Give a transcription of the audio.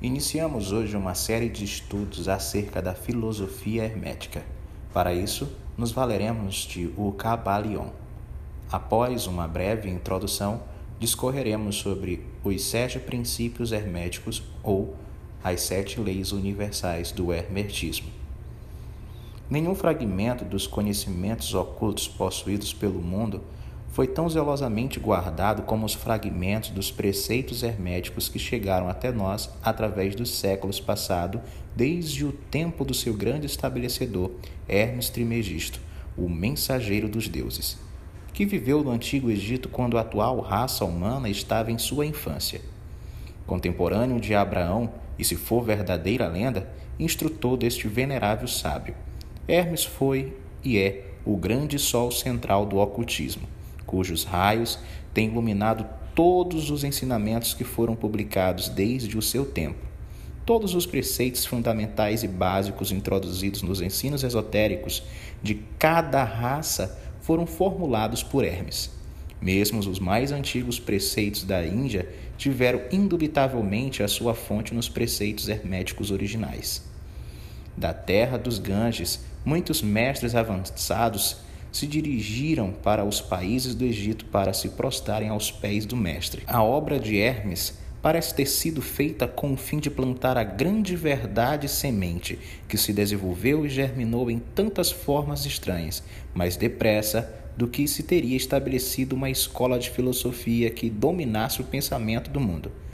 Iniciamos hoje uma série de estudos acerca da filosofia hermética. Para isso, nos valeremos de O Kybalion. Após uma breve introdução, discorreremos sobre os sete princípios herméticos ou as sete leis universais do hermetismo. Nenhum fragmento dos conhecimentos ocultos possuídos pelo mundo foi tão zelosamente guardado como os fragmentos dos preceitos herméticos que chegaram até nós através dos séculos passados, desde o tempo do seu grande estabelecedor, Hermes Trimegisto, o mensageiro dos deuses, que viveu no antigo Egito quando a atual raça humana estava em sua infância. Contemporâneo de Abraão, e se for verdadeira lenda, instrutor deste venerável sábio. Hermes foi e é o grande sol central do ocultismo cujos raios têm iluminado todos os ensinamentos que foram publicados desde o seu tempo. Todos os preceitos fundamentais e básicos introduzidos nos ensinos esotéricos de cada raça foram formulados por Hermes. Mesmo os mais antigos preceitos da Índia tiveram indubitavelmente a sua fonte nos preceitos herméticos originais. Da terra dos Ganges, muitos mestres avançados se dirigiram para os países do Egito para se prostrarem aos pés do Mestre. A obra de Hermes parece ter sido feita com o fim de plantar a grande verdade semente que se desenvolveu e germinou em tantas formas estranhas, mais depressa do que se teria estabelecido uma escola de filosofia que dominasse o pensamento do mundo.